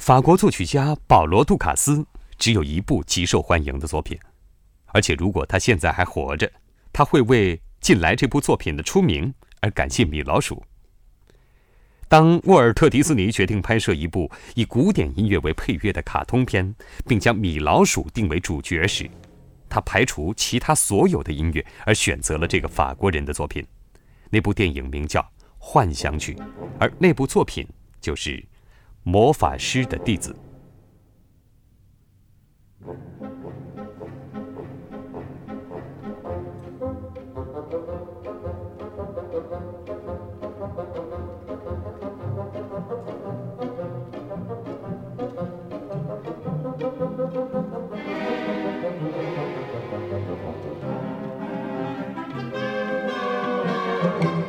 法国作曲家保罗·杜卡斯只有一部极受欢迎的作品，而且如果他现在还活着，他会为《近来》这部作品的出名而感谢米老鼠。当沃尔特·迪斯尼决定拍摄一部以古典音乐为配乐的卡通片，并将米老鼠定为主角时，他排除其他所有的音乐，而选择了这个法国人的作品。那部电影名叫《幻想曲》，而那部作品就是《魔法师的弟子》。thank you